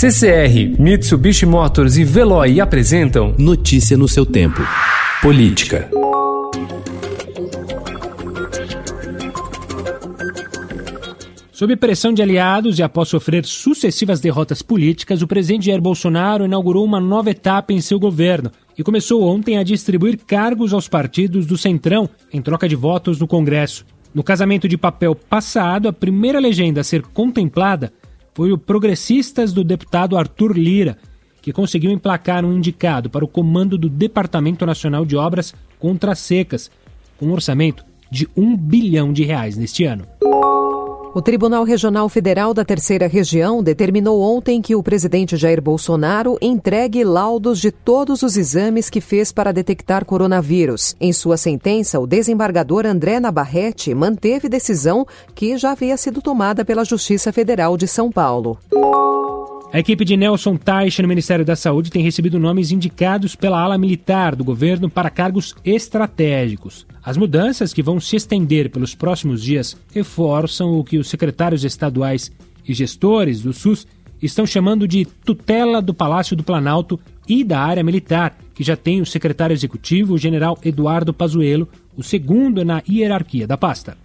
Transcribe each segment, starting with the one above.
CCR, Mitsubishi Motors e Veloy apresentam Notícia no seu tempo. Política. Sob pressão de aliados e após sofrer sucessivas derrotas políticas, o presidente Jair Bolsonaro inaugurou uma nova etapa em seu governo e começou ontem a distribuir cargos aos partidos do Centrão em troca de votos no Congresso. No casamento de papel passado, a primeira legenda a ser contemplada foi o Progressistas do deputado Arthur Lira, que conseguiu emplacar um indicado para o comando do Departamento Nacional de Obras contra Secas, com um orçamento de um bilhão de reais neste ano. O Tribunal Regional Federal da Terceira Região determinou ontem que o presidente Jair Bolsonaro entregue laudos de todos os exames que fez para detectar coronavírus. Em sua sentença, o desembargador André Nabarrete manteve decisão que já havia sido tomada pela Justiça Federal de São Paulo. A equipe de Nelson Teich no Ministério da Saúde tem recebido nomes indicados pela ala militar do governo para cargos estratégicos. As mudanças, que vão se estender pelos próximos dias, reforçam o que os secretários estaduais e gestores do SUS estão chamando de tutela do Palácio do Planalto e da área militar, que já tem o secretário executivo, o general Eduardo Pazuello, o segundo na hierarquia da pasta.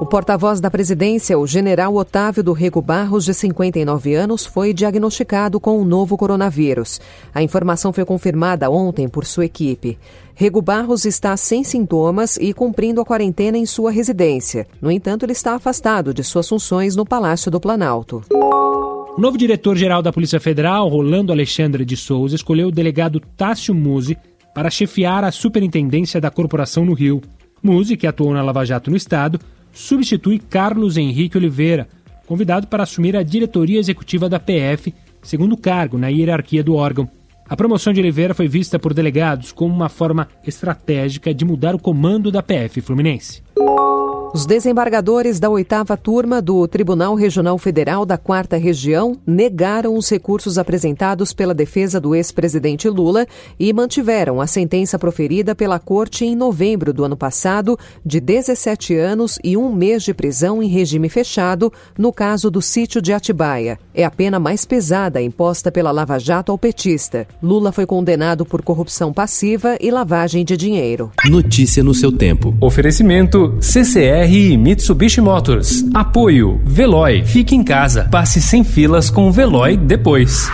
O porta-voz da presidência, o general Otávio do Rego Barros, de 59 anos, foi diagnosticado com o novo coronavírus. A informação foi confirmada ontem por sua equipe. Rego Barros está sem sintomas e cumprindo a quarentena em sua residência. No entanto, ele está afastado de suas funções no Palácio do Planalto. O novo diretor-geral da Polícia Federal, Rolando Alexandre de Souza, escolheu o delegado Tássio Musi para chefiar a superintendência da corporação no Rio. Musi, que atuou na Lava Jato no Estado, substitui Carlos Henrique Oliveira, convidado para assumir a diretoria executiva da PF, segundo cargo na hierarquia do órgão. A promoção de Oliveira foi vista por delegados como uma forma estratégica de mudar o comando da PF Fluminense. Os desembargadores da oitava turma do Tribunal Regional Federal da Quarta Região negaram os recursos apresentados pela defesa do ex-presidente Lula e mantiveram a sentença proferida pela Corte em novembro do ano passado de 17 anos e um mês de prisão em regime fechado no caso do sítio de Atibaia. É a pena mais pesada imposta pela Lava Jato ao petista. Lula foi condenado por corrupção passiva e lavagem de dinheiro. Notícia no seu tempo. Oferecimento CCR e Mitsubishi Motors. Apoio Veloy. Fique em casa. Passe sem filas com o Veloy depois.